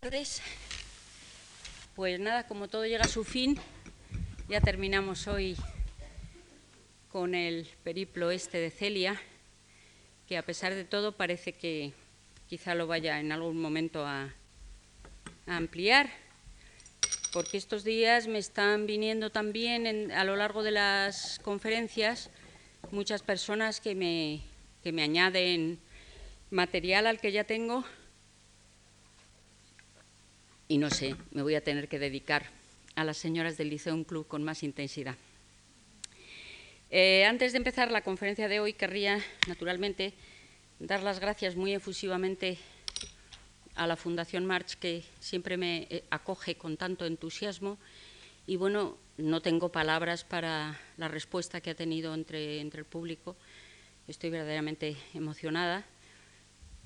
tardes. Pues nada, como todo llega a su fin, ya terminamos hoy con el periplo este de Celia, que a pesar de todo parece que quizá lo vaya en algún momento a, ampliar, porque estos días me están viniendo también a lo largo de las conferencias muchas personas que me, que me añaden material al que ya tengo y no sé, me voy a tener que dedicar a las señoras del Liceo Club con más intensidad. Eh, antes de empezar la conferencia de hoy, querría, naturalmente, dar las gracias muy efusivamente a la Fundación March, que siempre me eh, acoge con tanto entusiasmo. Y bueno, no tengo palabras para la respuesta que ha tenido entre, entre el público. Estoy verdaderamente emocionada.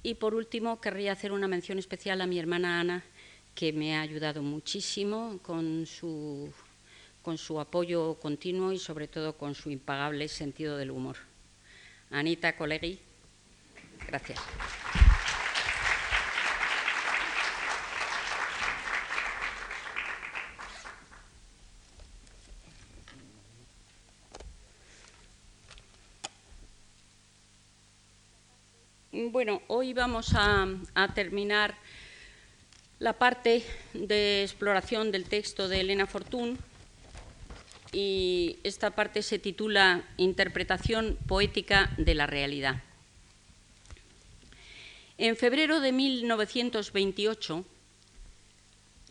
Y por último, querría hacer una mención especial a mi hermana Ana, que me ha ayudado muchísimo con su, con su apoyo continuo y sobre todo con su impagable sentido del humor. Anita Colegui, gracias. Bueno, hoy vamos a, a terminar la parte de exploración del texto de Elena Fortún y esta parte se titula Interpretación poética de la realidad. En febrero de 1928,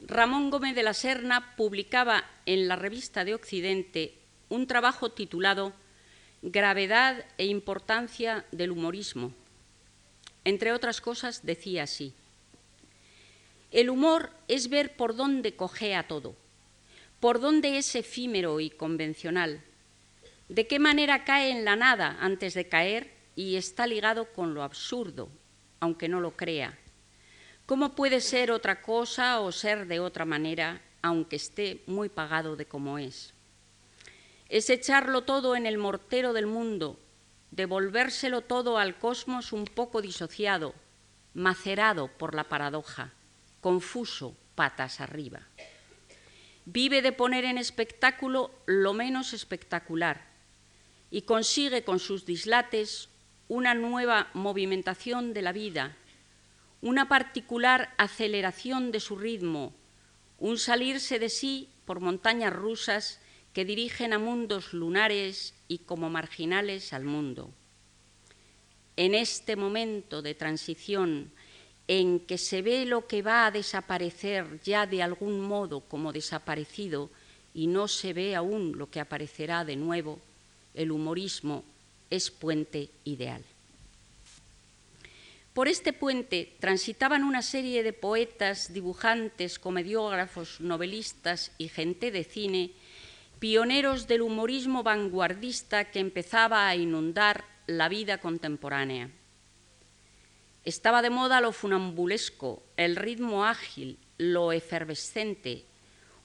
Ramón Gómez de la Serna publicaba en la revista de Occidente un trabajo titulado Gravedad e importancia del humorismo. Entre otras cosas, decía así, el humor es ver por dónde cojea todo, por dónde es efímero y convencional, de qué manera cae en la nada antes de caer y está ligado con lo absurdo, aunque no lo crea. ¿Cómo puede ser otra cosa o ser de otra manera, aunque esté muy pagado de cómo es? Es echarlo todo en el mortero del mundo, devolvérselo todo al cosmos un poco disociado, macerado por la paradoja confuso, patas arriba. Vive de poner en espectáculo lo menos espectacular y consigue con sus dislates una nueva movimentación de la vida, una particular aceleración de su ritmo, un salirse de sí por montañas rusas que dirigen a mundos lunares y como marginales al mundo. En este momento de transición en que se ve lo que va a desaparecer ya de algún modo como desaparecido y no se ve aún lo que aparecerá de nuevo, el humorismo es puente ideal. Por este puente transitaban una serie de poetas, dibujantes, comediógrafos, novelistas y gente de cine, pioneros del humorismo vanguardista que empezaba a inundar la vida contemporánea. Estaba de moda lo funambulesco, el ritmo ágil, lo efervescente,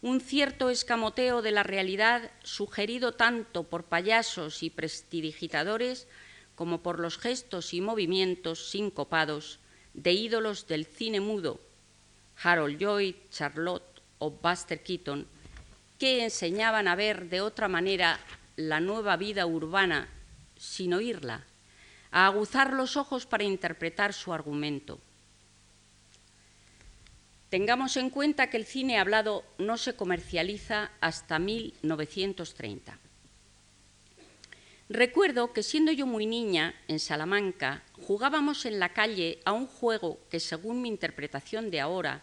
un cierto escamoteo de la realidad sugerido tanto por payasos y prestidigitadores como por los gestos y movimientos sincopados de ídolos del cine mudo, Harold Lloyd, Charlotte o Buster Keaton, que enseñaban a ver de otra manera la nueva vida urbana sin oírla a aguzar los ojos para interpretar su argumento. Tengamos en cuenta que el cine hablado no se comercializa hasta 1930. Recuerdo que siendo yo muy niña, en Salamanca, jugábamos en la calle a un juego que, según mi interpretación de ahora,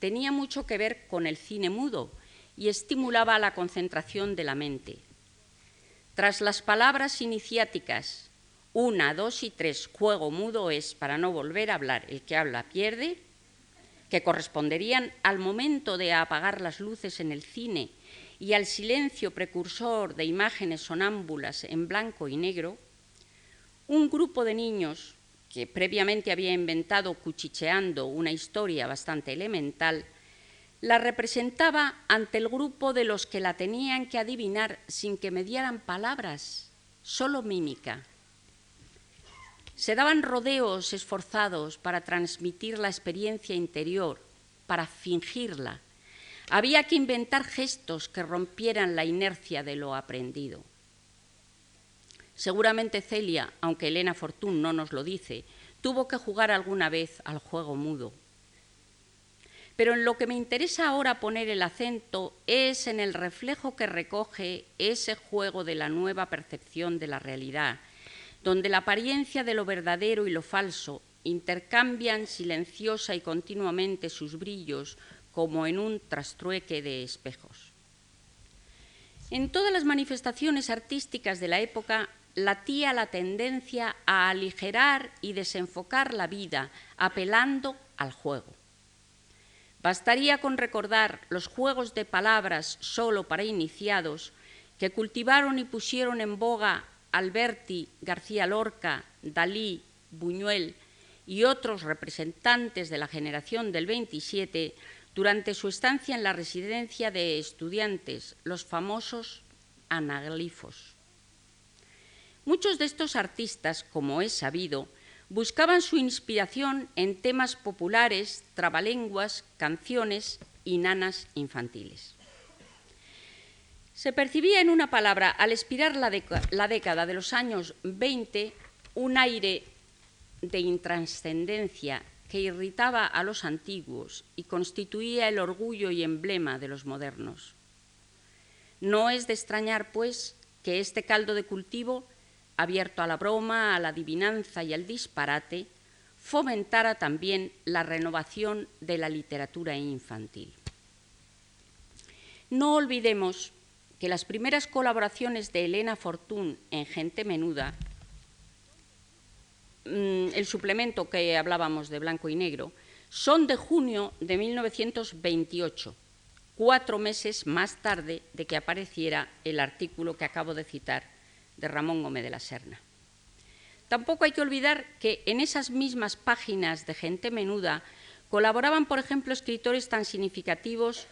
tenía mucho que ver con el cine mudo y estimulaba la concentración de la mente. Tras las palabras iniciáticas una, dos y tres, juego mudo es para no volver a hablar, el que habla pierde, que corresponderían al momento de apagar las luces en el cine y al silencio precursor de imágenes sonámbulas en blanco y negro, un grupo de niños que previamente había inventado cuchicheando una historia bastante elemental, la representaba ante el grupo de los que la tenían que adivinar sin que me dieran palabras, solo mímica. Se daban rodeos esforzados para transmitir la experiencia interior, para fingirla. Había que inventar gestos que rompieran la inercia de lo aprendido. Seguramente Celia, aunque Elena Fortún no nos lo dice, tuvo que jugar alguna vez al juego mudo. Pero en lo que me interesa ahora poner el acento es en el reflejo que recoge ese juego de la nueva percepción de la realidad, donde la apariencia de lo verdadero y lo falso intercambian silenciosa y continuamente sus brillos como en un trastrueque de espejos. En todas las manifestaciones artísticas de la época latía la tendencia a aligerar y desenfocar la vida, apelando al juego. Bastaría con recordar los juegos de palabras solo para iniciados que cultivaron y pusieron en boga Alberti, García Lorca, Dalí, Buñuel y otros representantes de la generación del 27 durante su estancia en la residencia de estudiantes, los famosos anaglifos. Muchos de estos artistas, como es sabido, buscaban su inspiración en temas populares, trabalenguas, canciones y nanas infantiles. Se percibía en una palabra, al expirar la, década de los años 20, un aire de intranscendencia que irritaba a los antiguos y constituía el orgullo y emblema de los modernos. No es de extrañar, pues, que este caldo de cultivo, abierto a la broma, a la adivinanza y al disparate, fomentara también la renovación de la literatura infantil. No olvidemos que las primeras colaboraciones de Elena Fortún en Gente Menuda, mm, el suplemento que hablábamos de blanco y negro, son de junio de 1928, cuatro meses más tarde de que apareciera el artículo que acabo de citar de Ramón Gómez de la Serna. Tampoco hay que olvidar que en esas mismas páginas de Gente Menuda colaboraban, por ejemplo, escritores tan significativos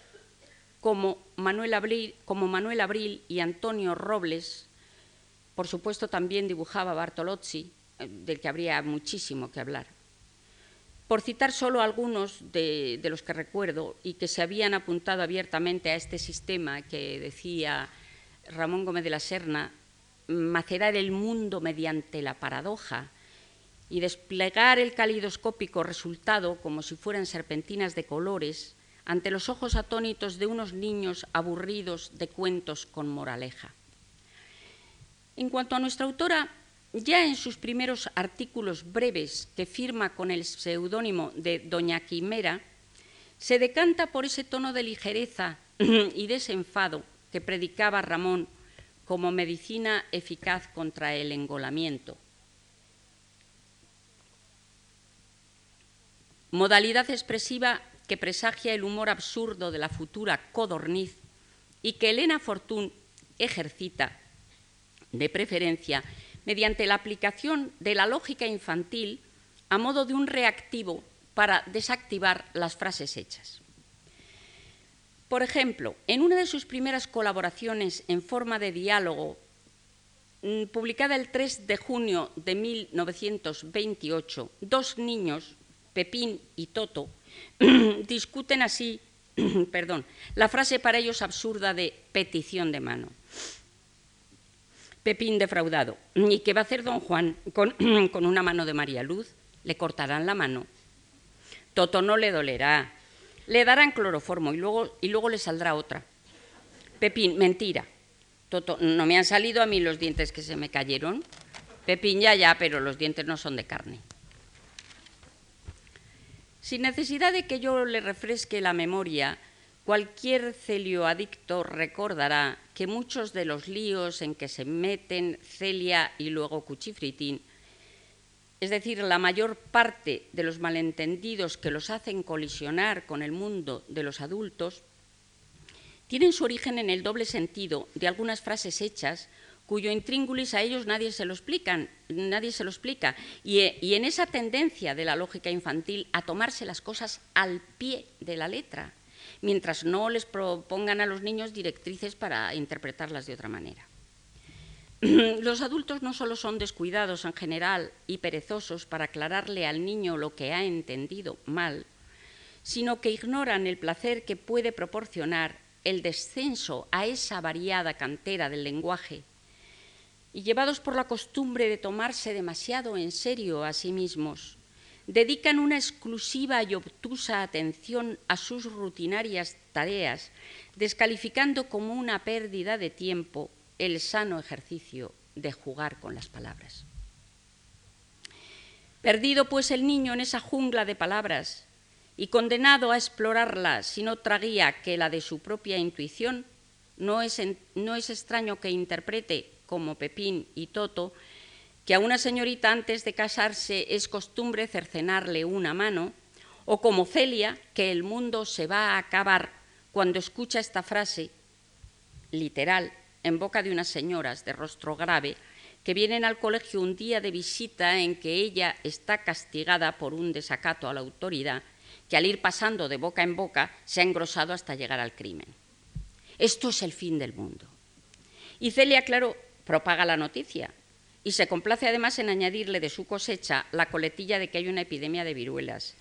como Manuel, Abril, y Antonio Robles, por supuesto también dibujaba Bartolozzi, eh, del que habría muchísimo que hablar. Por citar solo algunos de, los que recuerdo y que se habían apuntado abiertamente a este sistema que decía Ramón Gómez de la Serna, macerar el mundo mediante la paradoja y desplegar el calidoscópico resultado como si fueran serpentinas de colores ante los ojos atónitos de unos niños aburridos de cuentos con moraleja. En cuanto a nuestra autora, ya en sus primeros artículos breves que firma con el seudónimo de Doña Quimera, se decanta por ese tono de ligereza y desenfado que predicaba Ramón como medicina eficaz contra el engolamiento. Modalidad expresiva que presagia el humor absurdo de la futura codorniz y que Elena Fortún ejercita, de preferencia, mediante la aplicación de la lógica infantil a modo de un reactivo para desactivar las frases hechas. Por ejemplo, en una de sus primeras colaboraciones en forma de diálogo, mm, publicada el 3 de junio de 1928, dos niños, Pepín y Toto, discuten así, perdón, la frase para ellos absurda de petición de mano. Pepín defraudado. ¿Y qué va a hacer don Juan con, con una mano de María Luz? Le cortarán la mano. Toto no le dolerá. Le darán cloroformo y luego, y luego le saldrá otra. Pepín, mentira. Toto, no me han salido a mí los dientes que se me cayeron. Pepín, ya, ya, pero los dientes no son de carne. Sin necesidad de que yo le refresque la memoria, cualquier celioadicto recordará que muchos de los líos en que se meten Celia y luego Cuchifritín, es decir, la mayor parte de los malentendidos que los hacen colisionar con el mundo de los adultos, tienen su origen en el doble sentido de algunas frases hechas cuyo intríngulis a ellos nadie se lo explican, nadie se explica. Y, y, en esa tendencia de la lógica infantil a tomarse las cosas al pie de la letra, mientras no les propongan a los niños directrices para interpretarlas de otra manera. Los adultos no solo son descuidados en general y perezosos para aclararle al niño lo que ha entendido mal, sino que ignoran el placer que puede proporcionar el descenso a esa variada cantera del lenguaje y llevados por la costumbre de tomarse demasiado en serio a sí mismos, dedican una exclusiva y obtusa atención a sus rutinarias tareas, descalificando como una pérdida de tiempo el sano ejercicio de jugar con las palabras. Perdido pues el niño en esa jungla de palabras y condenado a explorarla sin otra guía que la de su propia intuición, no es, no es extraño que interprete, como Pepín y Toto, que a una señorita antes de casarse es costumbre cercenarle una mano, o como Celia, que el mundo se va a acabar cuando escucha esta frase literal en boca de unas señoras de rostro grave que vienen al colegio un día de visita en que ella está castigada por un desacato a la autoridad que al ir pasando de boca en boca se ha engrosado hasta llegar al crimen. Esto es el fin del mundo. Y Celia, claro, propaga la noticia y se complace además en añadirle de su cosecha la coletilla de que hay una epidemia de viruelas,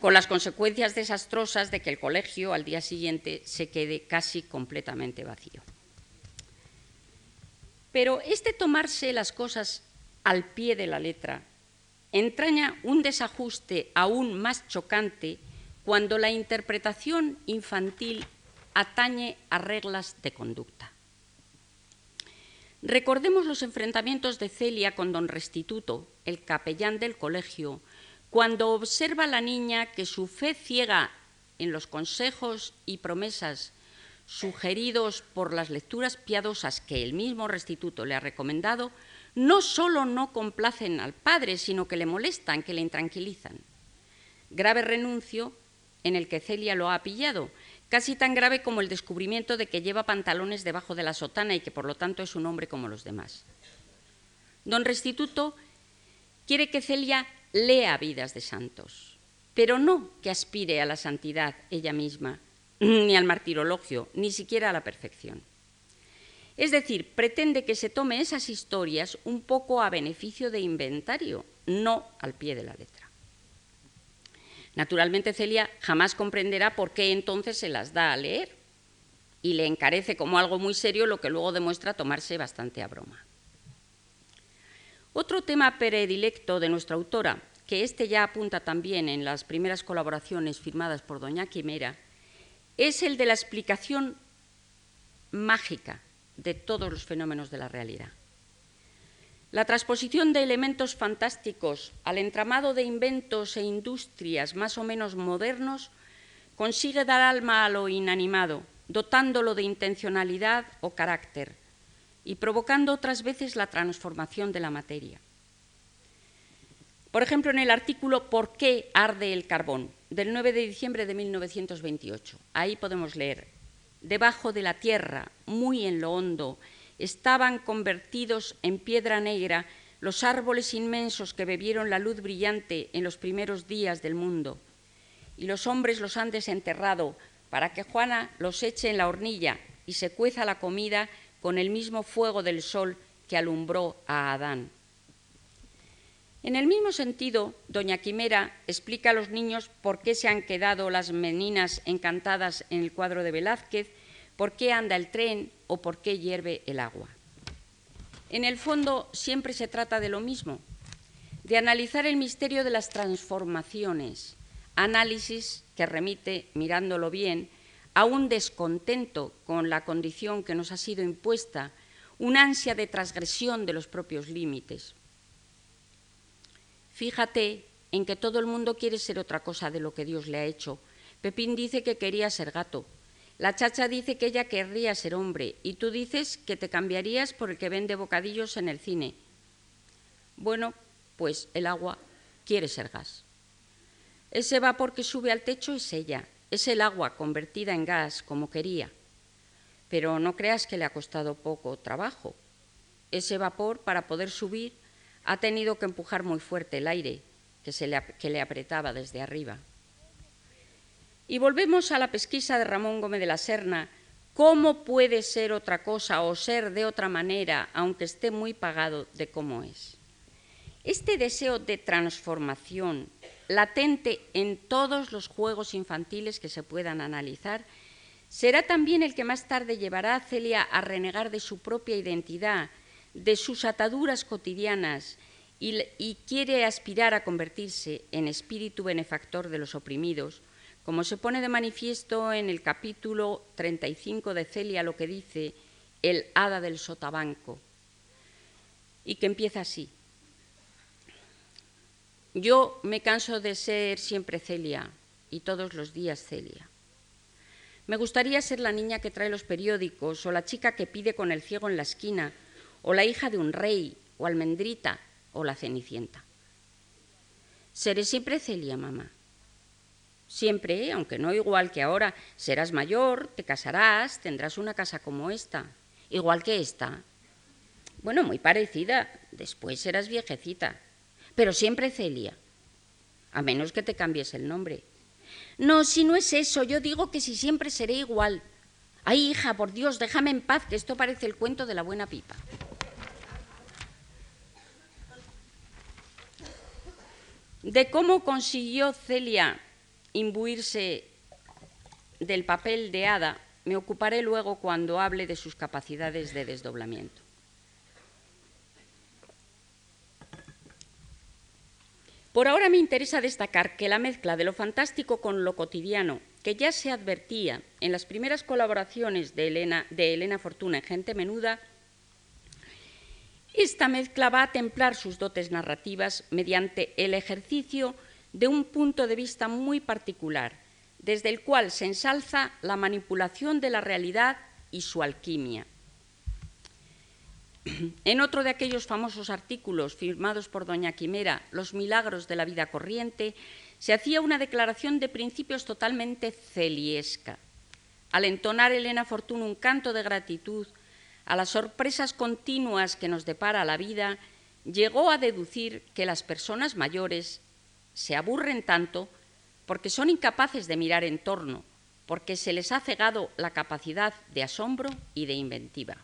con las consecuencias desastrosas de que el colegio al día siguiente se quede casi completamente vacío. Pero este tomarse las cosas al pie de la letra entraña un desajuste aún más chocante cuando la interpretación infantil atañe a reglas de conducta. Recordemos los enfrentamientos de Celia con don Restituto, el capellán del colegio, cuando observa a la niña que su fe ciega en los consejos y promesas sugeridos por las lecturas piadosas que el mismo restituto le ha recomendado, no solo no complacen al padre, sino que le molestan, que le intranquilizan. Grave renuncio en el que Celia lo ha pillado, casi tan grave como el descubrimiento de que lleva pantalones debajo de la sotana y que por lo tanto es un hombre como los demás. Don Restituto quiere que Celia lea vidas de santos, pero no que aspire a la santidad ella misma, ni al martirologio, ni siquiera a la perfección. Es decir, pretende que se tome esas historias un poco a beneficio de inventario, no al pie de la letra. Naturalmente Celia jamás comprenderá por qué entonces se las da a leer y le encarece como algo muy serio lo que luego demuestra tomarse bastante a broma. Otro tema predilecto de nuestra autora, que este ya apunta también en las primeras colaboraciones firmadas por doña Quimera, es el de la explicación mágica de todos los fenómenos de la realidad. La transposición de elementos fantásticos al entramado de inventos e industrias más o menos modernos consigue dar alma a lo inanimado, dotándolo de intencionalidad o carácter y provocando otras veces la transformación de la materia. Por ejemplo, en el artículo ¿Por qué arde el carbón? del 9 de diciembre de 1928. Ahí podemos leer, debajo de la tierra, muy en lo hondo, estaban convertidos en piedra negra los árboles inmensos que bebieron la luz brillante en los primeros días del mundo. Y los hombres los han desenterrado para que Juana los eche en la hornilla y se cueza la comida con el mismo fuego del sol que alumbró a Adán. En el mismo sentido, doña Quimera explica a los niños por qué se han quedado las meninas encantadas en el cuadro de Velázquez, por qué anda el tren o por qué hierve el agua. En el fondo siempre se trata de lo mismo, de analizar el misterio de las transformaciones, análisis que remite, mirándolo bien, a un descontento con la condición que nos ha sido impuesta, una ansia de transgresión de los propios límites. Fíjate en que todo el mundo quiere ser otra cosa de lo que Dios le ha hecho. Pepín dice que quería ser gato. La chacha dice que ella querría ser hombre. Y tú dices que te cambiarías por el que vende bocadillos en el cine. Bueno, pues el agua quiere ser gas. Ese vapor que sube al techo es ella. Es el agua convertida en gas como quería. Pero no creas que le ha costado poco trabajo. Ese vapor, para poder subir, ha tenido que empujar muy fuerte el aire que, que le apretaba desde arriba. Y volvemos a la pesquisa de Ramón Gómez de la Serna. ¿Cómo puede ser otra cosa o ser de otra manera, aunque esté muy pagado de cómo es? Este deseo de transformación latente en todos los juegos infantiles que se puedan analizar, será también el que más tarde llevará a Celia a renegar de su propia identidad, de sus ataduras cotidianas y, y, quiere aspirar a convertirse en espíritu benefactor de los oprimidos, como se pone de manifiesto en el capítulo 35 de Celia lo que dice el hada del sotabanco, y que empieza así. Yo me canso de ser siempre Celia y todos los días Celia. Me gustaría ser la niña que trae los periódicos o la chica que pide con el ciego en la esquina o la hija de un rey o almendrita o la cenicienta. Seré siempre Celia, mamá. Siempre, aunque no igual que ahora, serás mayor, te casarás, tendrás una casa como esta, igual que esta. Bueno, muy parecida, después serás viejecita pero siempre Celia, a menos que te cambies el nombre. No, si no es eso, yo digo que si siempre seré igual. Ay, hija, por Dios, déjame en paz, que esto parece el cuento de la buena pipa. De cómo consiguió Celia imbuirse del papel de hada, me ocuparé luego cuando hable de sus capacidades de desdoblamiento. Por ahora me interesa destacar que la mezcla de lo fantástico con lo cotidiano, que ya se advertía en las primeras colaboraciones de Elena, de Elena Fortuna en Gente Menuda, esta mezcla va a templar sus dotes narrativas mediante el ejercicio de un punto de vista muy particular, desde el cual se ensalza la manipulación de la realidad y su alquimia. En otro de aquellos famosos artículos firmados por doña Quimera, Los milagros de la vida corriente, se hacía una declaración de principios totalmente celiesca. Al entonar Elena Fortuna un canto de gratitud a las sorpresas continuas que nos depara la vida, llegó a deducir que las personas mayores se aburren tanto porque son incapaces de mirar en torno, porque se les ha cegado la capacidad de asombro y de inventiva.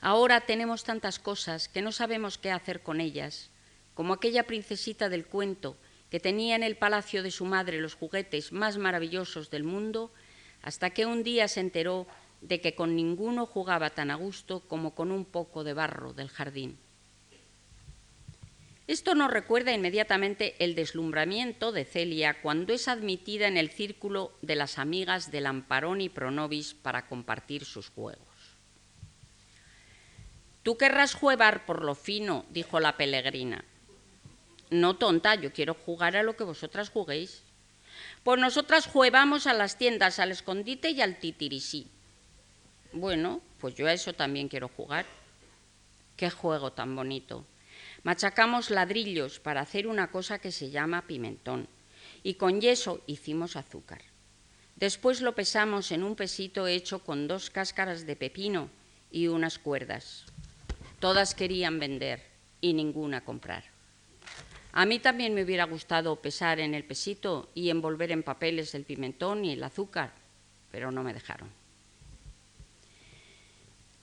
Ahora tenemos tantas cosas que no sabemos qué hacer con ellas, como aquella princesita del cuento que tenía en el palacio de su madre los juguetes más maravillosos del mundo, hasta que un día se enteró de que con ninguno jugaba tan a gusto como con un poco de barro del jardín. Esto nos recuerda inmediatamente el deslumbramiento de Celia cuando es admitida en el círculo de las amigas de Lamparón y Pronovis para compartir sus juegos. Tú querrás jugar por lo fino, dijo la peregrina. No, tonta, yo quiero jugar a lo que vosotras juguéis. Pues nosotras jugamos a las tiendas, al escondite y al titirisí. Bueno, pues yo a eso también quiero jugar. Qué juego tan bonito. Machacamos ladrillos para hacer una cosa que se llama pimentón y con yeso hicimos azúcar. Después lo pesamos en un pesito hecho con dos cáscaras de pepino y unas cuerdas. Todas querían vender y ninguna comprar. A mí también me hubiera gustado pesar en el pesito y envolver en papeles el pimentón y el azúcar, pero no me dejaron.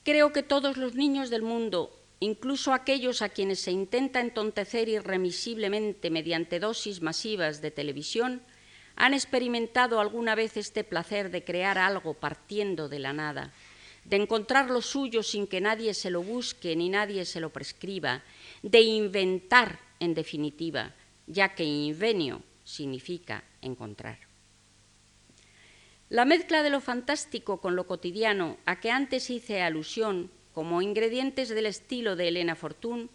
Creo que todos los niños del mundo, incluso aquellos a quienes se intenta entontecer irremisiblemente mediante dosis masivas de televisión, han experimentado alguna vez este placer de crear algo partiendo de la nada de encontrar lo suyo sin que nadie se lo busque ni nadie se lo prescriba, de inventar, en definitiva, ya que invenio significa encontrar. La mezcla de lo fantástico con lo cotidiano, a que antes hice alusión como ingredientes del estilo de Elena Fortún,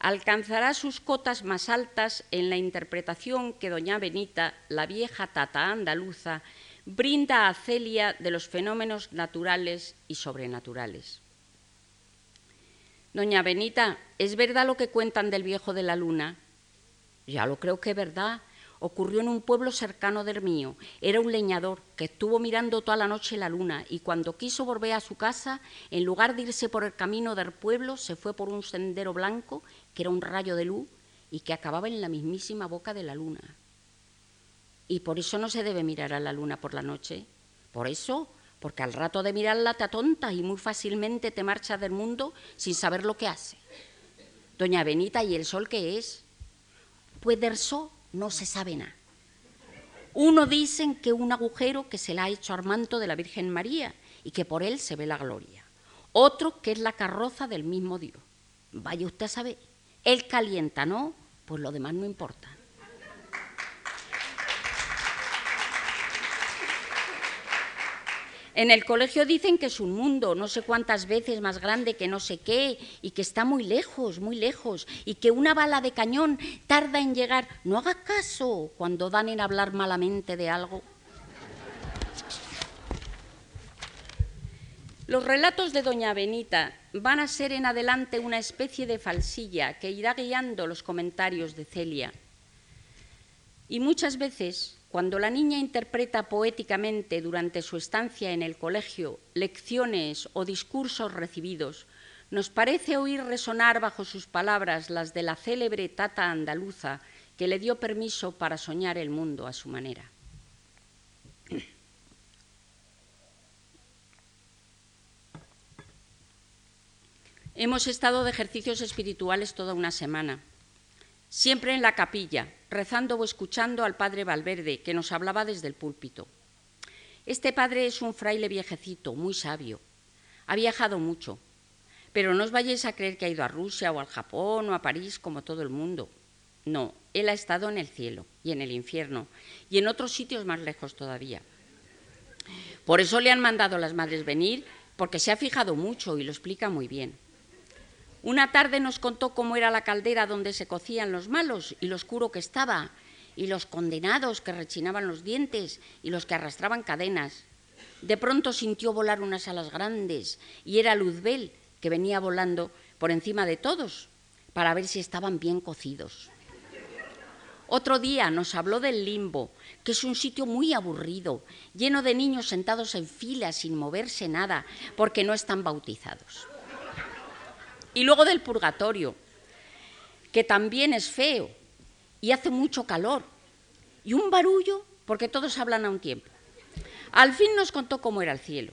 alcanzará sus cotas más altas en la interpretación que doña Benita, la vieja tata andaluza, brinda a Celia de los fenómenos naturales y sobrenaturales. Doña Benita, ¿es verdad lo que cuentan del viejo de la luna? Ya lo creo que es verdad. Ocurrió en un pueblo cercano del mío. Era un leñador que estuvo mirando toda la noche la luna y cuando quiso volver a su casa, en lugar de irse por el camino del pueblo, se fue por un sendero blanco que era un rayo de luz y que acababa en la mismísima boca de la luna. Y por eso no se debe mirar a la luna por la noche. Por eso, porque al rato de mirarla te atontas y muy fácilmente te marchas del mundo sin saber lo que hace. Doña Benita, ¿y el sol qué es? Pues de eso no se sabe nada. Uno dicen que un agujero que se le ha hecho al manto de la Virgen María y que por él se ve la gloria. Otro que es la carroza del mismo Dios. Vaya usted a saber. Él calienta, ¿no? Pues lo demás no importa. En el colegio dicen que es un mundo no sé cuántas veces más grande que no sé qué y que está muy lejos, muy lejos y que una bala de cañón tarda en llegar. No haga caso cuando dan en hablar malamente de algo. Los relatos de Doña Benita van a ser en adelante una especie de falsilla que irá guiando los comentarios de Celia. Y muchas veces cuando la niña interpreta poéticamente durante su estancia en el colegio lecciones o discursos recibidos, nos parece oír resonar bajo sus palabras las de la célebre tata andaluza que le dio permiso para soñar el mundo a su manera. Hemos estado de ejercicios espirituales toda una semana, siempre en la capilla, rezando o escuchando al padre Valverde, que nos hablaba desde el púlpito. Este padre es un fraile viejecito, muy sabio. Ha viajado mucho, pero no os vayáis a creer que ha ido a Rusia o al Japón o a París como todo el mundo. No, él ha estado en el cielo y en el infierno y en otros sitios más lejos todavía. Por eso le han mandado las madres venir, porque se ha fijado mucho y lo explica muy bien. Una tarde nos contó cómo era la caldera donde se cocían los malos y lo oscuro que estaba, y los condenados que rechinaban los dientes y los que arrastraban cadenas. De pronto sintió volar unas alas grandes y era Luzbel que venía volando por encima de todos para ver si estaban bien cocidos. Otro día nos habló del limbo, que es un sitio muy aburrido, lleno de niños sentados en fila sin moverse nada, porque no están bautizados. Y luego del purgatorio, que también es feo y hace mucho calor. Y un barullo porque todos hablan a un tiempo. Al fin nos contó cómo era el cielo.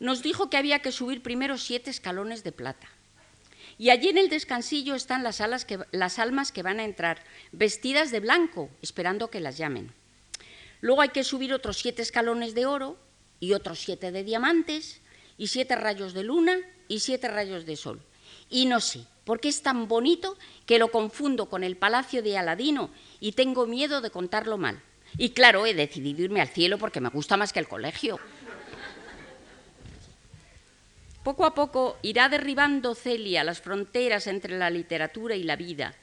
Nos dijo que había que subir primero siete escalones de plata. Y allí en el descansillo están las, las almas que van a entrar, vestidas de blanco, esperando que las llamen. Luego hay que subir otros siete escalones de oro y otros siete de diamantes y siete rayos de luna y siete rayos de sol y no sé, porque es tan bonito que lo confundo con el palacio de Aladino y tengo miedo de contarlo mal. Y claro, he decidido irme al cielo porque me gusta más que el colegio. Poco a poco irá derribando Celia las fronteras entre la literatura y la vida,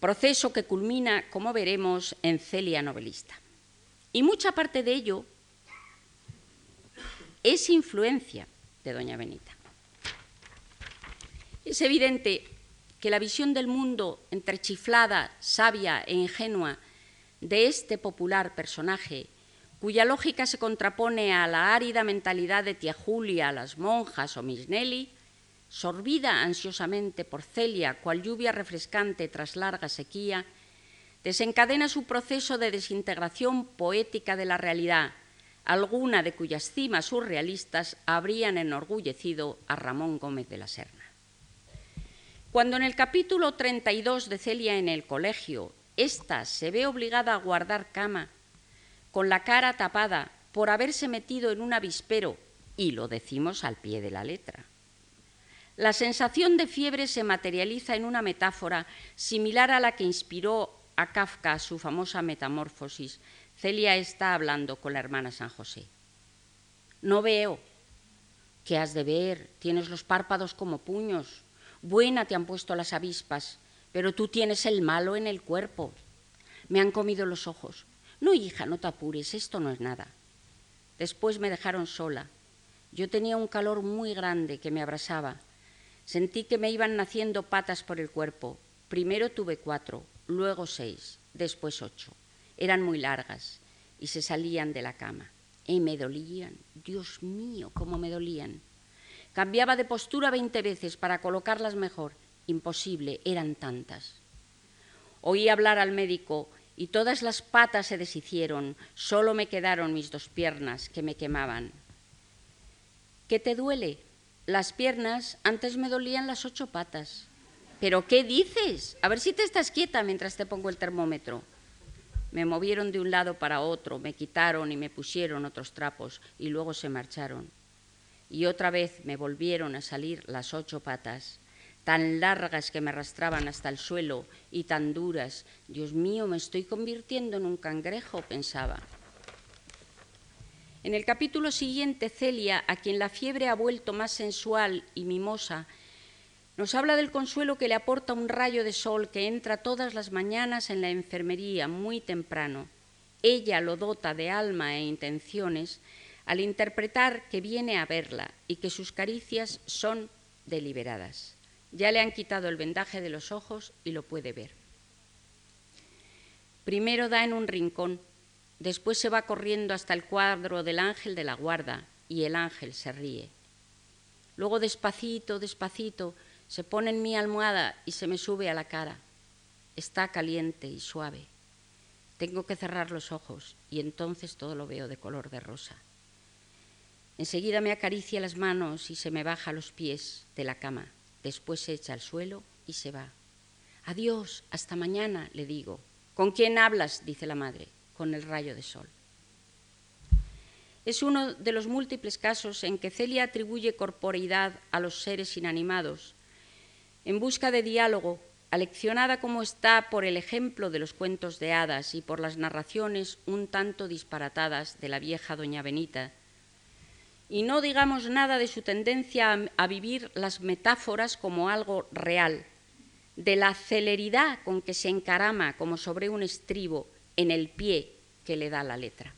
proceso que culmina, como veremos, en Celia novelista. Y mucha parte de ello es influencia de Doña Benita. Es evidente que la visión del mundo entrechiflada, sabia e ingenua de este popular personaje, cuya lógica se contrapone a la árida mentalidad de tía Julia, las monjas o Miss Nelly, sorbida ansiosamente por Celia, cual lluvia refrescante tras larga sequía, desencadena su proceso de desintegración poética de la realidad, alguna de cuyas cimas surrealistas habrían enorgullecido a Ramón Gómez de la Serna. Cuando en el capítulo 32 de Celia en el colegio, ésta se ve obligada a guardar cama, con la cara tapada por haberse metido en un avispero, y lo decimos al pie de la letra. La sensación de fiebre se materializa en una metáfora similar a la que inspiró a Kafka su famosa metamorfosis. Celia está hablando con la hermana San José. No veo. ¿Qué has de ver? Tienes los párpados como puños. Buena te han puesto las avispas, pero tú tienes el malo en el cuerpo. Me han comido los ojos. No, hija, no te apures, esto no es nada. Después me dejaron sola. Yo tenía un calor muy grande que me abrasaba. Sentí que me iban naciendo patas por el cuerpo. Primero tuve cuatro, luego seis, después ocho. Eran muy largas y se salían de la cama. Y me dolían. Dios mío, cómo me dolían. Cambiaba de postura veinte veces para colocarlas mejor. Imposible, eran tantas. Oí hablar al médico y todas las patas se deshicieron, solo me quedaron mis dos piernas que me quemaban. ¿Qué te duele? Las piernas, antes me dolían las ocho patas, ¿Pero qué dices? A ver si te estás quieta mientras te pongo el termómetro. Me movieron de un lado para otro, me quitaron y me pusieron otros trapos y luego se marcharon. Y otra vez me volvieron a salir las ocho patas, tan largas que me arrastraban hasta el suelo y tan duras. Dios mío, me estoy convirtiendo en un cangrejo, pensaba. En el capítulo siguiente, Celia, a quien la fiebre ha vuelto más sensual y mimosa, nos habla del consuelo que le aporta un rayo de sol que entra todas las mañanas en la enfermería muy temprano. Ella lo dota de alma e intenciones al interpretar que viene a verla y que sus caricias son deliberadas. Ya le han quitado el vendaje de los ojos y lo puede ver. Primero da en un rincón, después se va corriendo hasta el cuadro del ángel de la guarda y el ángel se ríe. Luego despacito, despacito, se pone en mi almohada y se me sube a la cara. Está caliente y suave. Tengo que cerrar los ojos y entonces todo lo veo de color de rosa. Enseguida me acaricia las manos y se me baja los pies de la cama. Después se echa al suelo y se va. Adiós, hasta mañana, le digo. ¿Con quién hablas? dice la madre. Con el rayo de sol. Es uno de los múltiples casos en que Celia atribuye corporeidad a los seres inanimados en busca de diálogo, aleccionada como está por el ejemplo de los cuentos de hadas y por las narraciones un tanto disparatadas de la vieja doña Benita, y no digamos nada de su tendencia a, vivir las metáforas como algo real, de la celeridad con que se encarama como sobre un estribo en el pie que le da la letra.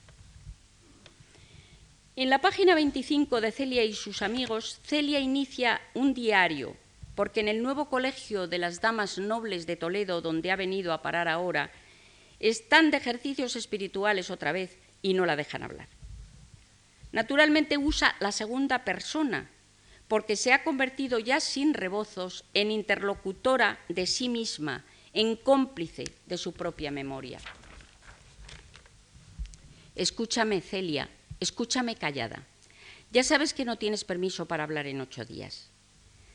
En la página 25 de Celia y sus amigos, Celia inicia un diario porque en el nuevo colegio de las Damas Nobles de Toledo, donde ha venido a parar ahora, están de ejercicios espirituales otra vez y no la dejan hablar. Naturalmente usa la segunda persona, porque se ha convertido ya sin rebozos en interlocutora de sí misma, en cómplice de su propia memoria. Escúchame, Celia, escúchame callada. Ya sabes que no tienes permiso para hablar en ocho días.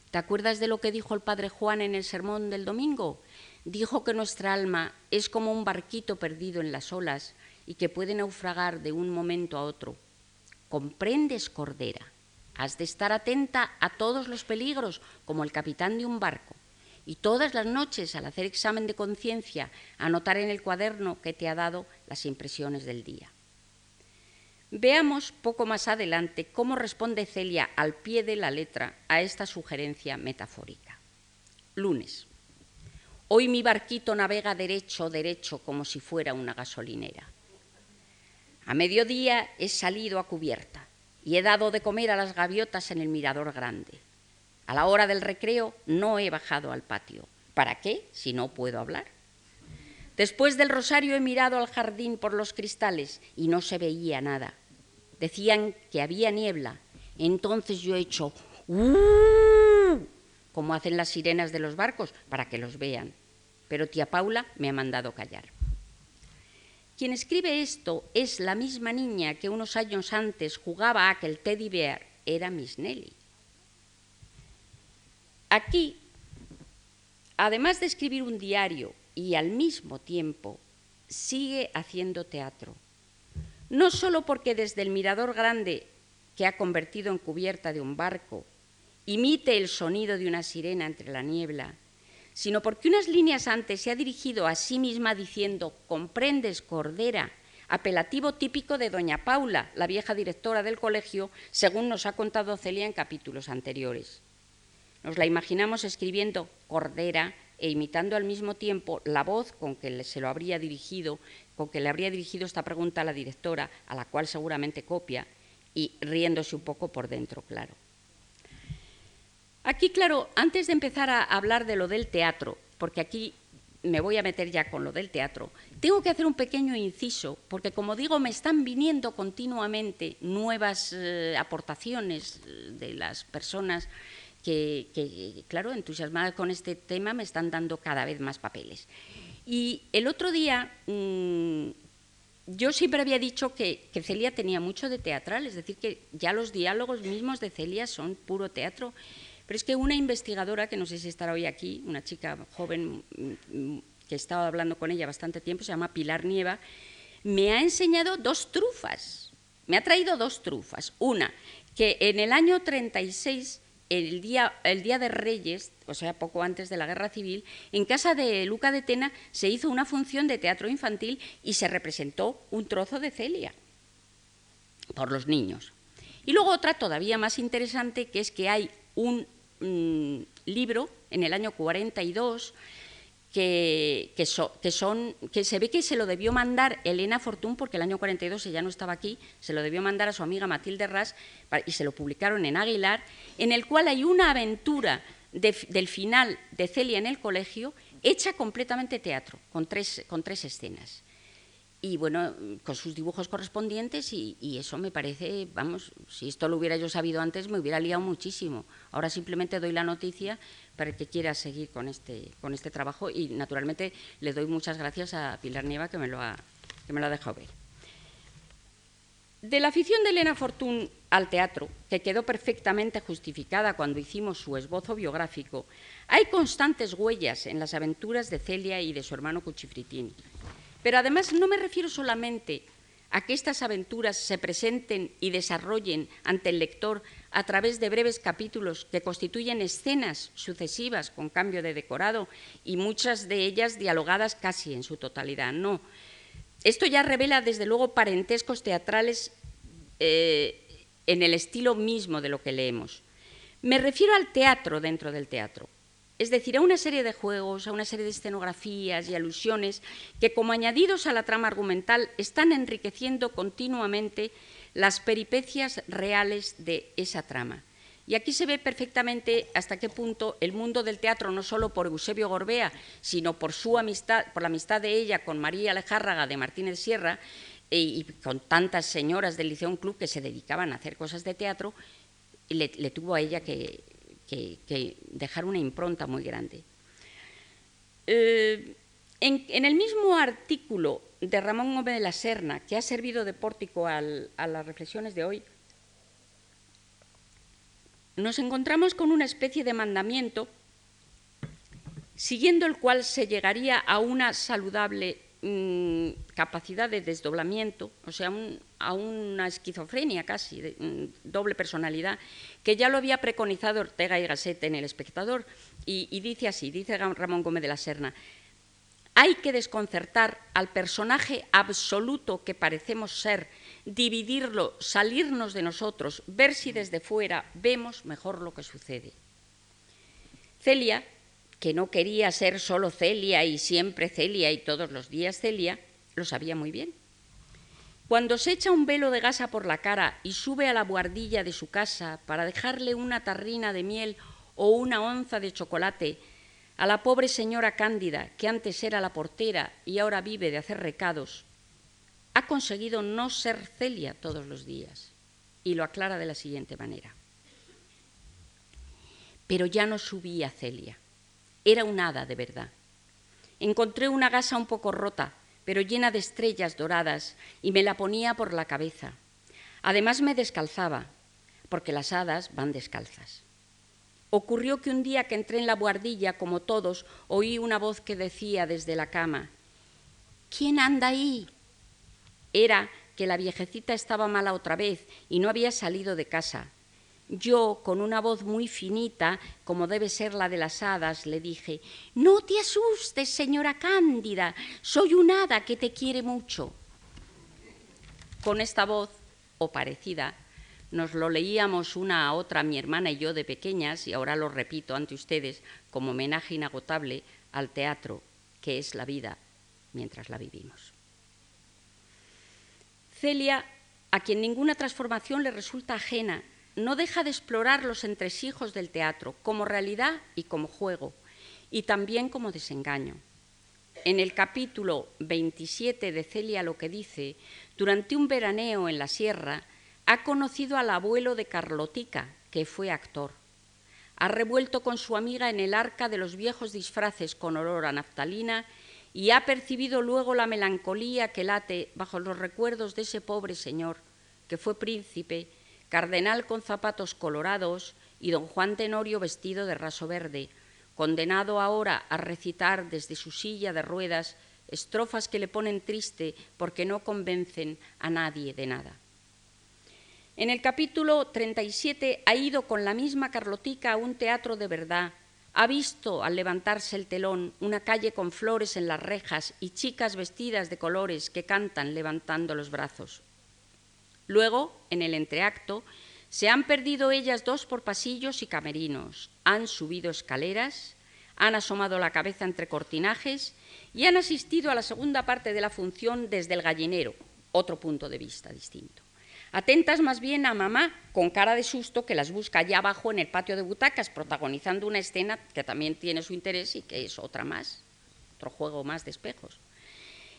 ¿Te acuerdas de lo que dijo el padre Juan en el sermón del domingo? Dijo que nuestra alma es como un barquito perdido en las olas y que puede naufragar de un momento a otro. ¿Comprendes, Cordera? Has de estar atenta a todos los peligros, como el capitán de un barco. Y todas las noches, al hacer examen de conciencia, anotar en el cuaderno que te ha dado las impresiones del día. Veamos poco más adelante cómo responde Celia al pie de la letra a esta sugerencia metafórica. Lunes. Hoy mi barquito navega derecho, derecho, como si fuera una gasolinera. A mediodía he salido a cubierta y he dado de comer a las gaviotas en el mirador grande. A la hora del recreo no he bajado al patio. ¿Para qué si no puedo hablar? Después del rosario he mirado al jardín por los cristales y no se veía nada decían que había niebla. Entonces yo he hecho ¡Uh! como hacen las sirenas de los barcos para que los vean. Pero tía Paula me ha mandado callar. Quien escribe esto es la misma niña que unos años antes jugaba a que el teddy bear era Miss Nelly. Aquí, además de escribir un diario y al mismo tiempo sigue haciendo teatro no solo porque desde el mirador grande que ha convertido en cubierta de un barco imite el sonido de una sirena entre la niebla, sino porque unas líneas antes se ha dirigido a sí misma diciendo, comprendes, Cordera, apelativo típico de doña Paula, la vieja directora del colegio, según nos ha contado Celia en capítulos anteriores. Nos la imaginamos escribiendo Cordera e imitando al mismo tiempo la voz con que se lo habría dirigido que le habría dirigido esta pregunta a la directora, a la cual seguramente copia, y riéndose un poco por dentro, claro. Aquí, claro, antes de empezar a hablar de lo del teatro, porque aquí me voy a meter ya con lo del teatro, tengo que hacer un pequeño inciso, porque como digo, me están viniendo continuamente nuevas eh, aportaciones eh, de las personas que, claro, entusiasmadas con este tema, me están dando cada vez más papeles. Y el otro día mm, yo siempre había dicho que, Celia tenía mucho de teatral, es decir, que ya los diálogos mismos de Celia son puro teatro, Pero es que una investigadora, que no sé si estará hoy aquí, una chica joven mm, que he estado hablando con ella bastante tiempo, se llama Pilar Nieva, me ha enseñado dos trufas. Me ha traído dos trufas. Una, que en el año 36 el día, el día de Reyes, o sea, poco antes de la Guerra Civil, en casa de Luca de Tena se hizo una función de teatro infantil y se representó un trozo de Celia por los niños. Y luego otra todavía más interesante, que es que hay un mm, libro en el año 42 que, que, son, que se ve que se lo debió mandar Elena Fortún, porque el año 42 ella no estaba aquí, se lo debió mandar a su amiga Matilde Ras y se lo publicaron en Aguilar, en el cual hay una aventura del final de Celia en el colegio hecha completamente teatro, con tres, con tres escenas y bueno, con sus dibujos correspondientes y, eso me parece, vamos, si esto lo hubiera yo sabido antes me hubiera liado muchísimo. Ahora simplemente doy la noticia para que quiera seguir con este, con este trabajo y naturalmente le doy muchas gracias a Pilar Nieva que me lo ha, que me lo ha dejado ver. De la afición de Elena Fortún al teatro, que quedó perfectamente justificada cuando hicimos su esbozo biográfico, hay constantes huellas en las aventuras de Celia y de su hermano Cuchifritín. Pero además no me refiero solamente a que estas aventuras se presenten y desarrollen ante el lector a través de breves capítulos que constituyen escenas sucesivas con cambio de decorado y muchas de ellas dialogadas casi en su totalidad. No. Esto ya revela desde luego parentescos teatrales eh, en el estilo mismo de lo que leemos. Me refiero al teatro dentro del teatro es decir, a una serie de juegos, a una serie de escenografías y alusiones que, como añadidos a la trama argumental, están enriqueciendo continuamente las peripecias reales de esa trama. Y aquí se ve perfectamente hasta qué punto el mundo del teatro, no solo por Eusebio Gorbea, sino por su amistad, por la amistad de ella con María Alejárraga de Martínez Sierra y, con tantas señoras del Liceón Club que se dedicaban a hacer cosas de teatro, le tuvo a ella que, que, dejar una impronta muy grande. Eh, en, el mismo artículo de Ramón Gómez de la Serna, que ha servido de pórtico a las reflexiones de hoy, nos encontramos con una especie de mandamiento siguiendo el cual se llegaría a una saludable Mm, capacidad de desdoblamiento, o sea, a una esquizofrenia casi, mm, doble personalidad, que ya lo había preconizado Ortega y Gasset en El Espectador, y, y dice así, dice Ramón Gómez de la Serna, hay que desconcertar al personaje absoluto que parecemos ser, dividirlo, salirnos de nosotros, ver si desde fuera vemos mejor lo que sucede. Celia, que no quería ser solo Celia y siempre Celia y todos los días Celia, lo sabía muy bien. Cuando se echa un velo de gasa por la cara y sube a la buhardilla de su casa para dejarle una tarrina de miel o una onza de chocolate a la pobre señora Cándida, que antes era la portera y ahora vive de hacer recados, ha conseguido no ser Celia todos los días. Y lo aclara de la siguiente manera. Pero ya no subía Celia. Era un hada de verdad. Encontré una gasa un poco rota, pero llena de estrellas doradas, y me la ponía por la cabeza. Además me descalzaba, porque las hadas van descalzas. Ocurrió que un día que entré en la buhardilla, como todos, oí una voz que decía desde la cama, ¿Quién anda ahí? Era que la viejecita estaba mala otra vez y no había salido de casa. Yo, con una voz muy finita, como debe ser la de las hadas, le dije, No te asustes, señora Cándida, soy un hada que te quiere mucho. Con esta voz, o parecida, nos lo leíamos una a otra, mi hermana y yo de pequeñas, y ahora lo repito ante ustedes como homenaje inagotable al teatro, que es la vida mientras la vivimos. Celia, a quien ninguna transformación le resulta ajena, no deja de explorar los entresijos del teatro como realidad y como juego, y también como desengaño. En el capítulo 27 de Celia lo que dice, durante un veraneo en la sierra, ha conocido al abuelo de Carlotica, que fue actor. Ha revuelto con su amiga en el arca de los viejos disfraces con olor a naftalina y ha percibido luego la melancolía que late bajo los recuerdos de ese pobre señor, que fue príncipe cardenal con zapatos colorados y don Juan Tenorio vestido de raso verde, condenado ahora a recitar desde su silla de ruedas estrofas que le ponen triste porque no convencen a nadie de nada. En el capítulo 37 ha ido con la misma Carlotica a un teatro de verdad, ha visto al levantarse el telón una calle con flores en las rejas y chicas vestidas de colores que cantan levantando los brazos. Luego, en el entreacto, se han perdido ellas dos por pasillos y camerinos, han subido escaleras, han asomado la cabeza entre cortinajes y han asistido a la segunda parte de la función desde el gallinero, otro punto de vista distinto. Atentas más bien a mamá, con cara de susto, que las busca allá abajo en el patio de butacas, protagonizando una escena que también tiene su interés y que es otra más, otro juego más de espejos.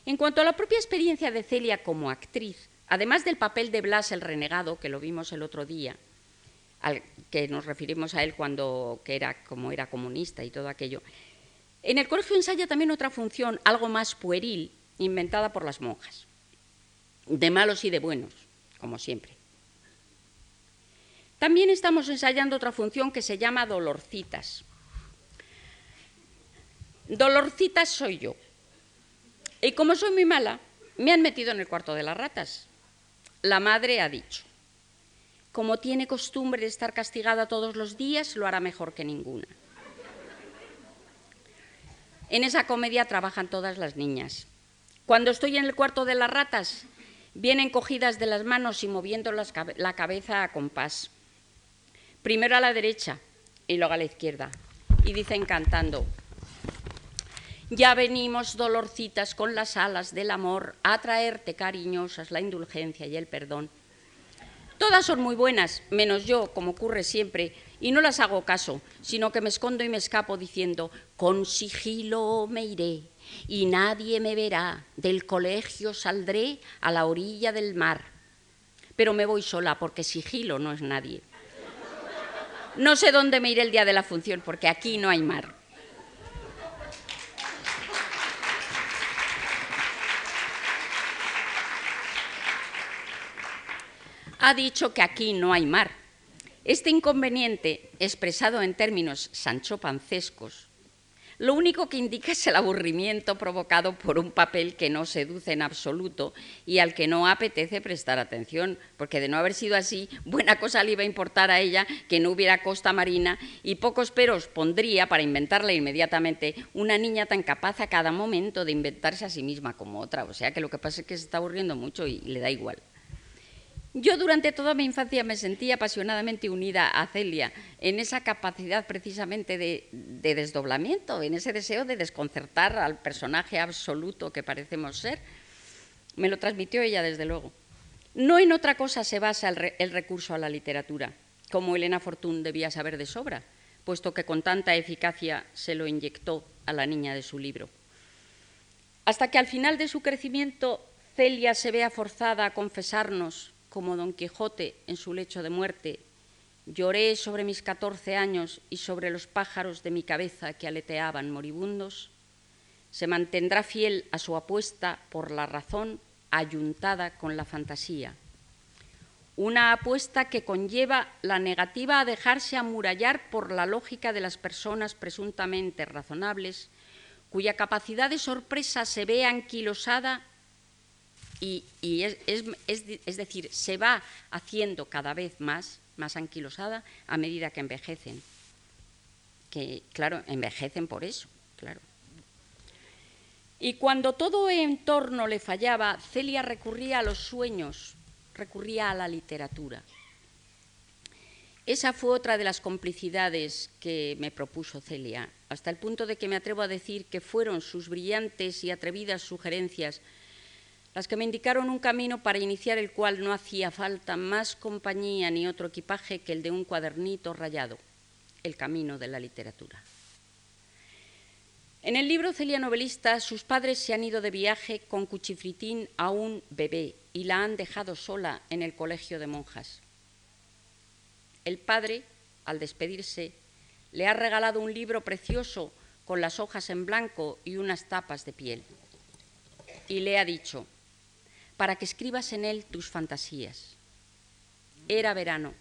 En cuanto a la propia experiencia de Celia como actriz, además del papel de Blas el renegado, que lo vimos el otro día, al que nos referimos a él cuando que era como era comunista y todo aquello, en el colegio ensaya también otra función, algo más pueril, inventada por las monjas, de malos y de buenos como siempre. También estamos ensayando otra función que se llama dolorcitas. Dolorcitas soy yo. Y como soy muy mala, me han metido en el cuarto de las ratas. La madre ha dicho, como tiene costumbre de estar castigada todos los días, lo hará mejor que ninguna. En esa comedia trabajan todas las niñas. Cuando estoy en el cuarto de las ratas, vienen cogidas de las manos y moviendo la cabeza a compás. Primero a la derecha y luego a la izquierda. Y dicen cantando, ya venimos dolorcitas con las alas del amor a traerte cariñosas la indulgencia y el perdón. Todas son muy buenas, menos yo, como ocurre siempre, y no las hago caso, sino que me escondo y me escapo diciendo, con sigilo me iré y nadie me verá. Del colegio saldré a la orilla del mar. Pero me voy sola porque sigilo no es nadie. No sé dónde me iré el día de la función porque aquí no hay mar. Ha dicho que aquí no hay mar. Este inconveniente, expresado en términos sanchopancescos, lo único que indica es el aburrimiento provocado por un papel que no seduce en absoluto y al que no apetece prestar atención, porque de no haber sido así, buena cosa le iba a importar a ella que no hubiera costa marina y pocos peros pondría para inventarle inmediatamente una niña tan capaz a cada momento de inventarse a sí misma como otra. O sea que lo que pasa es que se está aburriendo mucho y le da igual. Yo durante toda mi infancia me sentí apasionadamente unida a Celia en esa capacidad precisamente de, desdoblamiento, en ese deseo de desconcertar al personaje absoluto que parecemos ser. Me lo transmitió ella, desde luego. No en otra cosa se basa el, el recurso a la literatura, como Elena Fortún debía saber de sobra, puesto que con tanta eficacia se lo inyectó a la niña de su libro. Hasta que al final de su crecimiento Celia se vea forzada a confesarnos como Don Quijote en su lecho de muerte, lloré sobre mis catorce años y sobre los pájaros de mi cabeza que aleteaban moribundos, se mantendrá fiel a su apuesta por la razón ayuntada con la fantasía. Una apuesta que conlleva la negativa a dejarse amurallar por la lógica de las personas presuntamente razonables, cuya capacidad de sorpresa se ve anquilosada y, es, decir, se va haciendo cada vez más, más anquilosada a medida que envejecen. Que, claro, envejecen por eso, claro. Y cuando todo en torno le fallaba, Celia recurría a los sueños, recurría a la literatura. Esa fue otra de las complicidades que me propuso Celia, hasta el punto de que me atrevo a decir que fueron sus brillantes y atrevidas sugerencias las que me indicaron un camino para iniciar el cual no hacía falta más compañía ni otro equipaje que el de un cuadernito rayado, el camino de la literatura. En el libro Celia Novelista, sus padres se han ido de viaje con Cuchifritín a un bebé y la han dejado sola en el colegio de monjas. El padre, al despedirse, le ha regalado un libro precioso con las hojas en blanco y unas tapas de piel. Y le ha dicho, para que escribas en él tus fantasías. Era verano.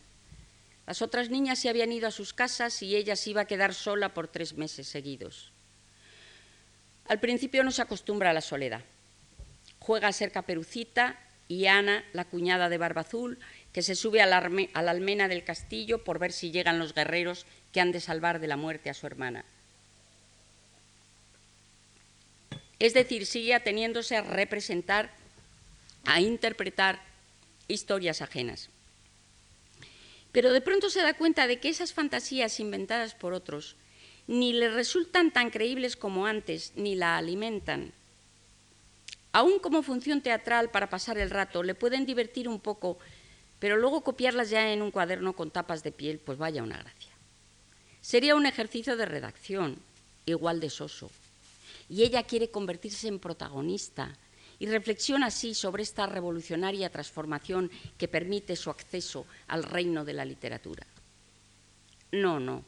Las otras niñas se habían ido a sus casas y ella se iba a quedar sola por tres meses seguidos. Al principio no se acostumbra a la soledad. Juega a ser caperucita y Ana, la cuñada de Barba Azul, que se sube a la, almena del castillo por ver si llegan los guerreros que han de salvar de la muerte a su hermana. Es decir, sigue ateniéndose a representar, a interpretar historias ajenas. Pero de pronto se da cuenta de que esas fantasías inventadas por otros ni le resultan tan creíbles como antes, ni la alimentan. Aún como función teatral para pasar el rato, le pueden divertir un poco, pero luego copiarlas ya en un cuaderno con tapas de piel, pues vaya una gracia. Sería un ejercicio de redacción, igual de soso. Y ella quiere convertirse en protagonista y reflexiona así sobre esta revolucionaria transformación que permite su acceso al reino de la literatura. No, no.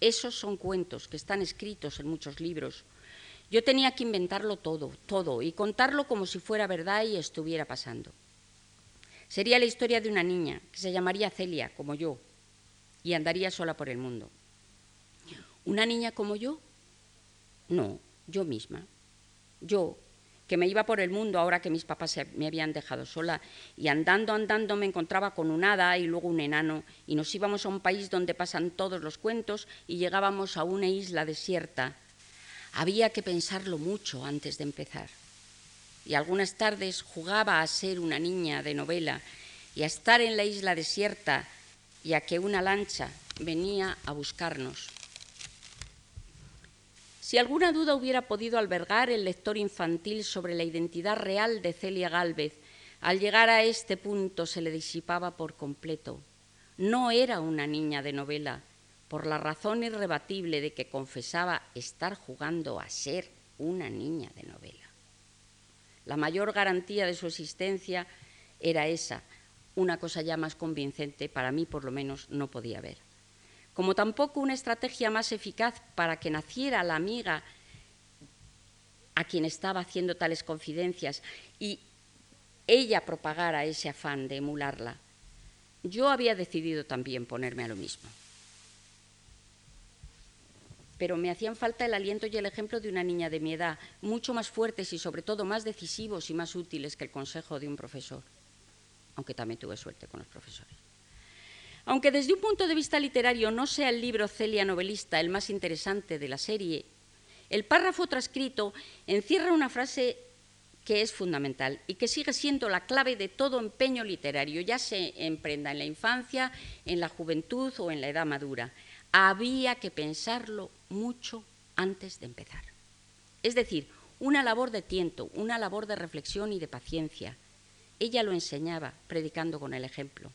Esos son cuentos que están escritos en muchos libros. Yo tenía que inventarlo todo, todo, y contarlo como si fuera verdad y estuviera pasando. Sería la historia de una niña que se llamaría Celia, como yo, y andaría sola por el mundo. ¿Una niña como yo? No, yo misma. Yo, que me iba por el mundo ahora que mis papás me habían dejado sola, y andando, andando me encontraba con un hada y luego un enano, y nos íbamos a un país donde pasan todos los cuentos y llegábamos a una isla desierta. Había que pensarlo mucho antes de empezar. Y algunas tardes jugaba a ser una niña de novela y a estar en la isla desierta y a que una lancha venía a buscarnos. Si alguna duda hubiera podido albergar el lector infantil sobre la identidad real de Celia Gálvez, al llegar a este punto se le disipaba por completo. No era una niña de novela, por la razón irrebatible de que confesaba estar jugando a ser una niña de novela. La mayor garantía de su existencia era esa, una cosa ya más convincente, para mí por lo menos no podía haber como tampoco una estrategia más eficaz para que naciera la amiga a quien estaba haciendo tales confidencias y ella propagara ese afán de emularla. Yo había decidido también ponerme a lo mismo. Pero me hacían falta el aliento y el ejemplo de una niña de mi edad, mucho más fuertes y sobre todo más decisivos y más útiles que el consejo de un profesor, aunque también tuve suerte con los profesores. Aunque desde un punto de vista literario no sea el libro Celia novelista el más interesante de la serie, el párrafo transcrito encierra una frase que es fundamental y que sigue siendo la clave de todo empeño literario, ya se emprenda en la infancia, en la juventud o en la edad madura. Había que pensarlo mucho antes de empezar. Es decir, una labor de tiento, una labor de reflexión y de paciencia. Ella lo enseñaba predicando con el ejemplo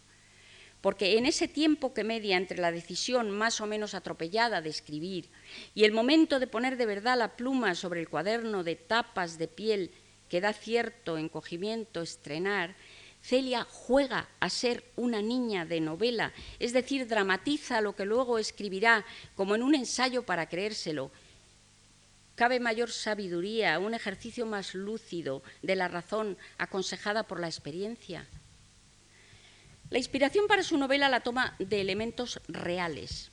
porque en ese tiempo que media entre la decisión más o menos atropellada de escribir y el momento de poner de verdad la pluma sobre el cuaderno de tapas de piel que da cierto encogimiento estrenar, Celia juega a ser una niña de novela, es decir, dramatiza lo que luego escribirá como en un ensayo para creérselo. Cabe mayor sabiduría, un ejercicio más lúcido de la razón aconsejada por la experiencia. La inspiración para su novela la toma de elementos reales,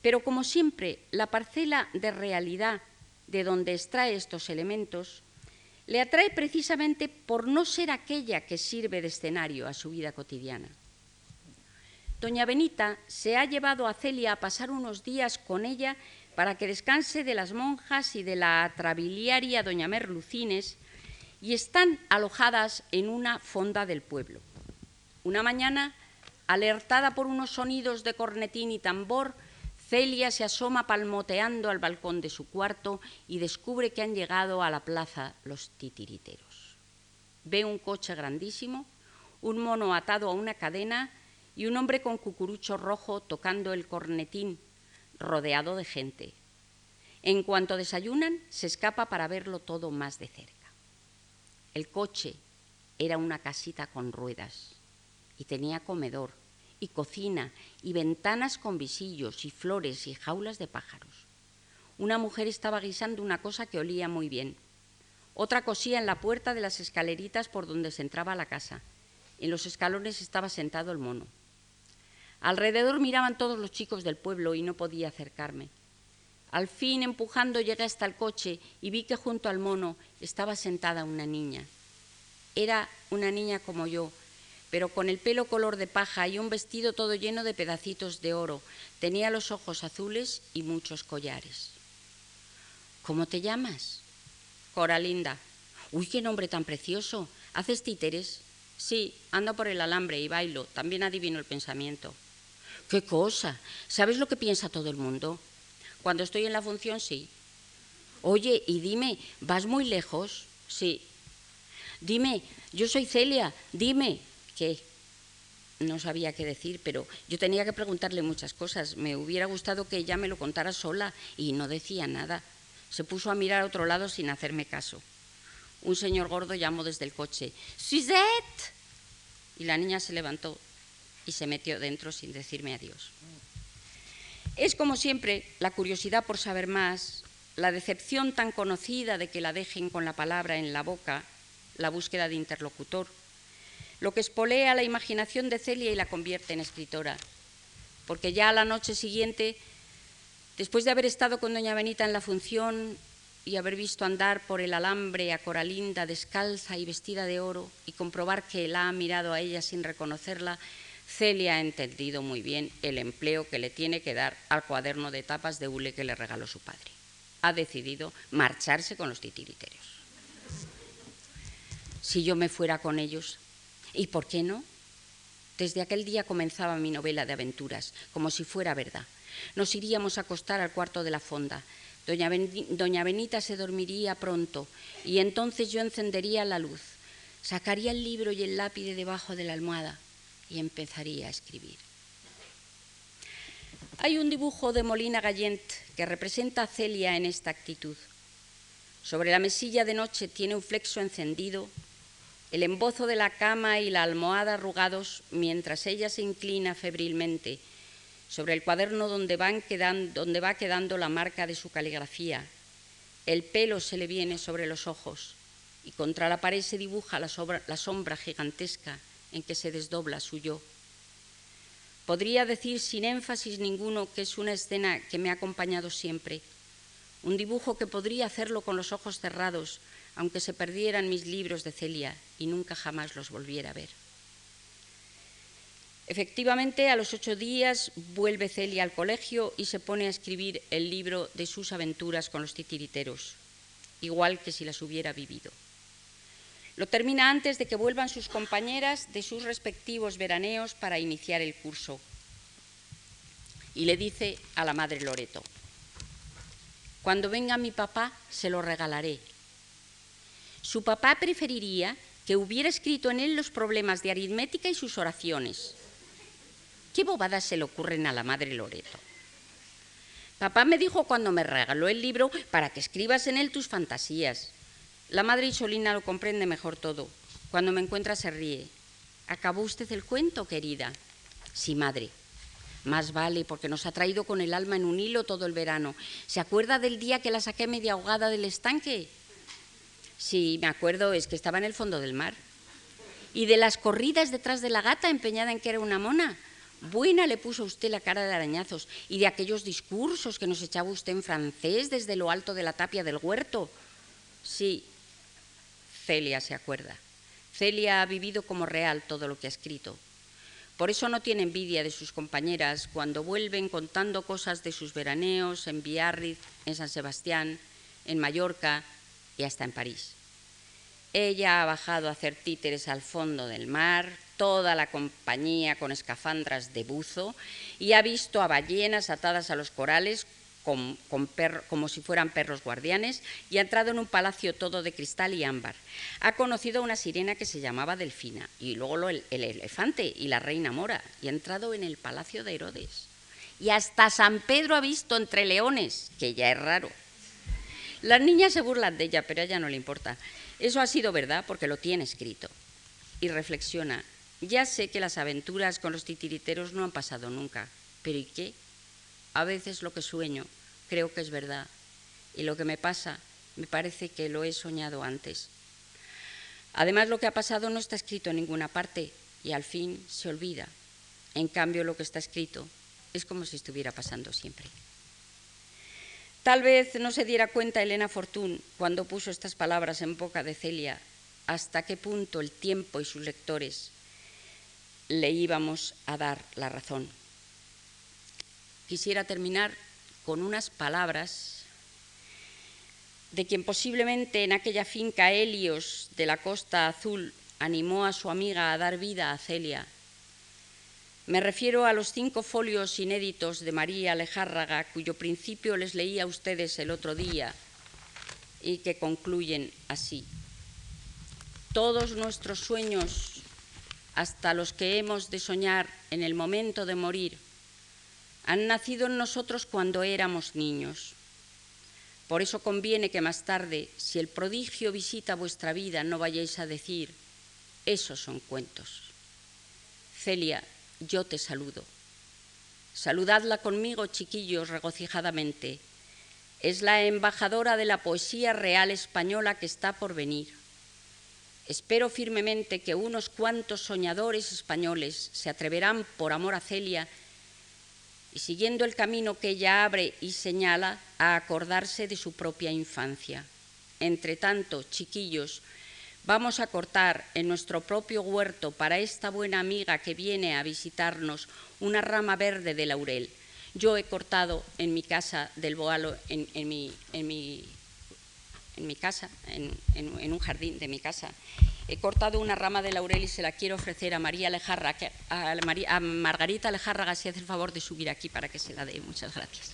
pero como siempre, la parcela de realidad de donde extrae estos elementos le atrae precisamente por no ser aquella que sirve de escenario a su vida cotidiana. Doña Benita se ha llevado a Celia a pasar unos días con ella para que descanse de las monjas y de la atrabiliaria doña Merlucines y están alojadas en una fonda del pueblo. Una mañana, alertada por unos sonidos de cornetín y tambor, Celia se asoma palmoteando al balcón de su cuarto y descubre que han llegado a la plaza los titiriteros. Ve un coche grandísimo, un mono atado a una cadena y un hombre con cucurucho rojo tocando el cornetín, rodeado de gente. En cuanto desayunan, se escapa para verlo todo más de cerca. El coche era una casita con ruedas y tenía comedor y cocina y ventanas con visillos y flores y jaulas de pájaros. Una mujer estaba guisando una cosa que olía muy bien. Otra cosía en la puerta de las escaleritas por donde se entraba a la casa. En los escalones estaba sentado el mono. Alrededor miraban todos los chicos del pueblo y no podía acercarme. Al fin, empujando, llegué hasta el coche y vi que junto al mono estaba sentada una niña. Era una niña como yo, pero con el pelo color de paja y un vestido todo lleno de pedacitos de oro. Tenía los ojos azules y muchos collares. ¿Cómo te llamas? Coralinda. Uy, qué nombre tan precioso. ¿Haces títeres? Sí, ando por el alambre y bailo. También adivino el pensamiento. ¿Qué cosa? ¿Sabes lo que piensa todo el mundo? Cuando estoy en la función, sí. Oye, y dime, ¿vas muy lejos? Sí. Dime, yo soy Celia, dime. ¿Qué? No sabía qué decir, pero yo tenía que preguntarle muchas cosas. Me hubiera gustado que ella me lo contara sola y no decía nada. Se puso a mirar a otro lado sin hacerme caso. Un señor gordo llamó desde el coche, ¡Suzette! Y la niña se levantó y se metió dentro sin decirme adiós. Es como siempre la curiosidad por saber más, la decepción tan conocida de que la dejen con la palabra en la boca, la búsqueda de interlocutor, lo que espolea la imaginación de Celia y la convierte en escritora, porque ya a la noche siguiente, después de haber estado con doña Benita en la función y haber visto andar por el alambre a Coralinda descalza y vestida de oro y comprobar que la ha mirado a ella sin reconocerla, Celia ha entendido muy bien el empleo que le tiene que dar al cuaderno de tapas de hule que le regaló su padre. Ha decidido marcharse con los titiriteros. Si yo me fuera con ellos, ¿y por qué no? Desde aquel día comenzaba mi novela de aventuras, como si fuera verdad. Nos iríamos a acostar al cuarto de la fonda. Doña, Benita se dormiría pronto y entonces yo encendería la luz, sacaría el libro y el lápiz de debajo de la almohada y empezaría a escribir. Hay un dibujo de Molina Gallent que representa a Celia en esta actitud. Sobre la mesilla de noche tiene un flexo encendido, el embozo de la cama y la almohada arrugados mientras ella se inclina febrilmente sobre el cuaderno donde, va quedando la marca de su caligrafía. El pelo se le viene sobre los ojos y contra la pared se dibuja la sombra gigantesca en que se desdobla su yo. Podría decir sin énfasis ninguno que es una escena que me ha acompañado siempre, un dibujo que podría hacerlo con los ojos cerrados, aunque se perdieran mis libros de Celia y nunca jamás los volviera a ver. Efectivamente, a los ocho días vuelve Celia al colegio y se pone a escribir el libro de sus aventuras con los titiriteros, igual que si las hubiera vivido. Lo termina antes de que vuelvan sus compañeras de sus respectivos veraneos para iniciar el curso. Y le dice a la madre Loreto, cuando venga mi papá se lo regalaré. Su papá preferiría que hubiera escrito en él los problemas de aritmética y sus oraciones. ¿Qué bobadas se le ocurren a la madre Loreto? Papá me dijo cuando me regaló el libro para que escribas en él tus fantasías. La madre Isolina lo comprende mejor todo. Cuando me encuentra se ríe. ¿Acabó usted el cuento, querida? Sí, madre. Más vale, porque nos ha traído con el alma en un hilo todo el verano. ¿Se acuerda del día que la saqué media ahogada del estanque? Sí, me acuerdo, es que estaba en el fondo del mar. ¿Y de las corridas detrás de la gata empeñada en que era una mona? Buena le puso usted la cara de arañazos. Y de aquellos discursos que nos echaba usted en francés desde lo alto de la tapia del huerto. Sí, Celia se acuerda. Celia ha vivido como real todo lo que ha escrito. Por eso no tiene envidia de sus compañeras cuando vuelven contando cosas de sus veraneos en Biarritz, en San Sebastián, en Mallorca y hasta en París. Ella ha bajado a hacer títeres al fondo del mar, toda la compañía con escafandras de buzo, y ha visto a ballenas atadas a los corales como si fueran perros guardianes y ha entrado en un palacio todo de cristal y ámbar. Ha conocido a una sirena que se llamaba Delfina y luego el, el elefante y la reina Mora y ha entrado en el palacio de Herodes. Y hasta San Pedro ha visto entre leones, que ya es raro. Las niñas se burlan de ella, pero a ella no le importa. Eso ha sido verdad porque lo tiene escrito. Y reflexiona, ya sé que las aventuras con los titiriteros no han pasado nunca, pero ¿y qué? A veces lo que sueño creo que es verdad y lo que me pasa me parece que lo he soñado antes. Además, lo que ha pasado no está escrito en ninguna parte y al fin se olvida. En cambio, lo que está escrito es como si estuviera pasando siempre. Tal vez no se diera cuenta Elena Fortún cuando puso estas palabras en boca de Celia hasta qué punto el tiempo y sus lectores le íbamos a dar la razón. Quisiera terminar con unas palabras de quien posiblemente en aquella finca Helios de la Costa Azul animó a su amiga a dar vida a Celia. Me refiero a los cinco folios inéditos de María Lejárraga, cuyo principio les leí a ustedes el otro día y que concluyen así. Todos nuestros sueños, hasta los que hemos de soñar en el momento de morir, han nacido en nosotros cuando éramos niños. Por eso conviene que más tarde, si el prodigio visita vuestra vida, no vayáis a decir, esos son cuentos. Celia, yo te saludo. Saludadla conmigo, chiquillos, regocijadamente. Es la embajadora de la poesía real española que está por venir. Espero firmemente que unos cuantos soñadores españoles se atreverán, por amor a Celia, y siguiendo el camino que ella abre y señala, a acordarse de su propia infancia. Entre tanto, chiquillos, vamos a cortar en nuestro propio huerto para esta buena amiga que viene a visitarnos una rama verde de laurel. Yo he cortado en mi casa del Boalo, en, mi, en mi, casa, en un jardín de mi casa, He cortado una rama de laurel y se la quiero ofrecer a María Lejarra, a, Margarita Lejárraga si hace el favor de subir aquí para que se la dé. Muchas gracias.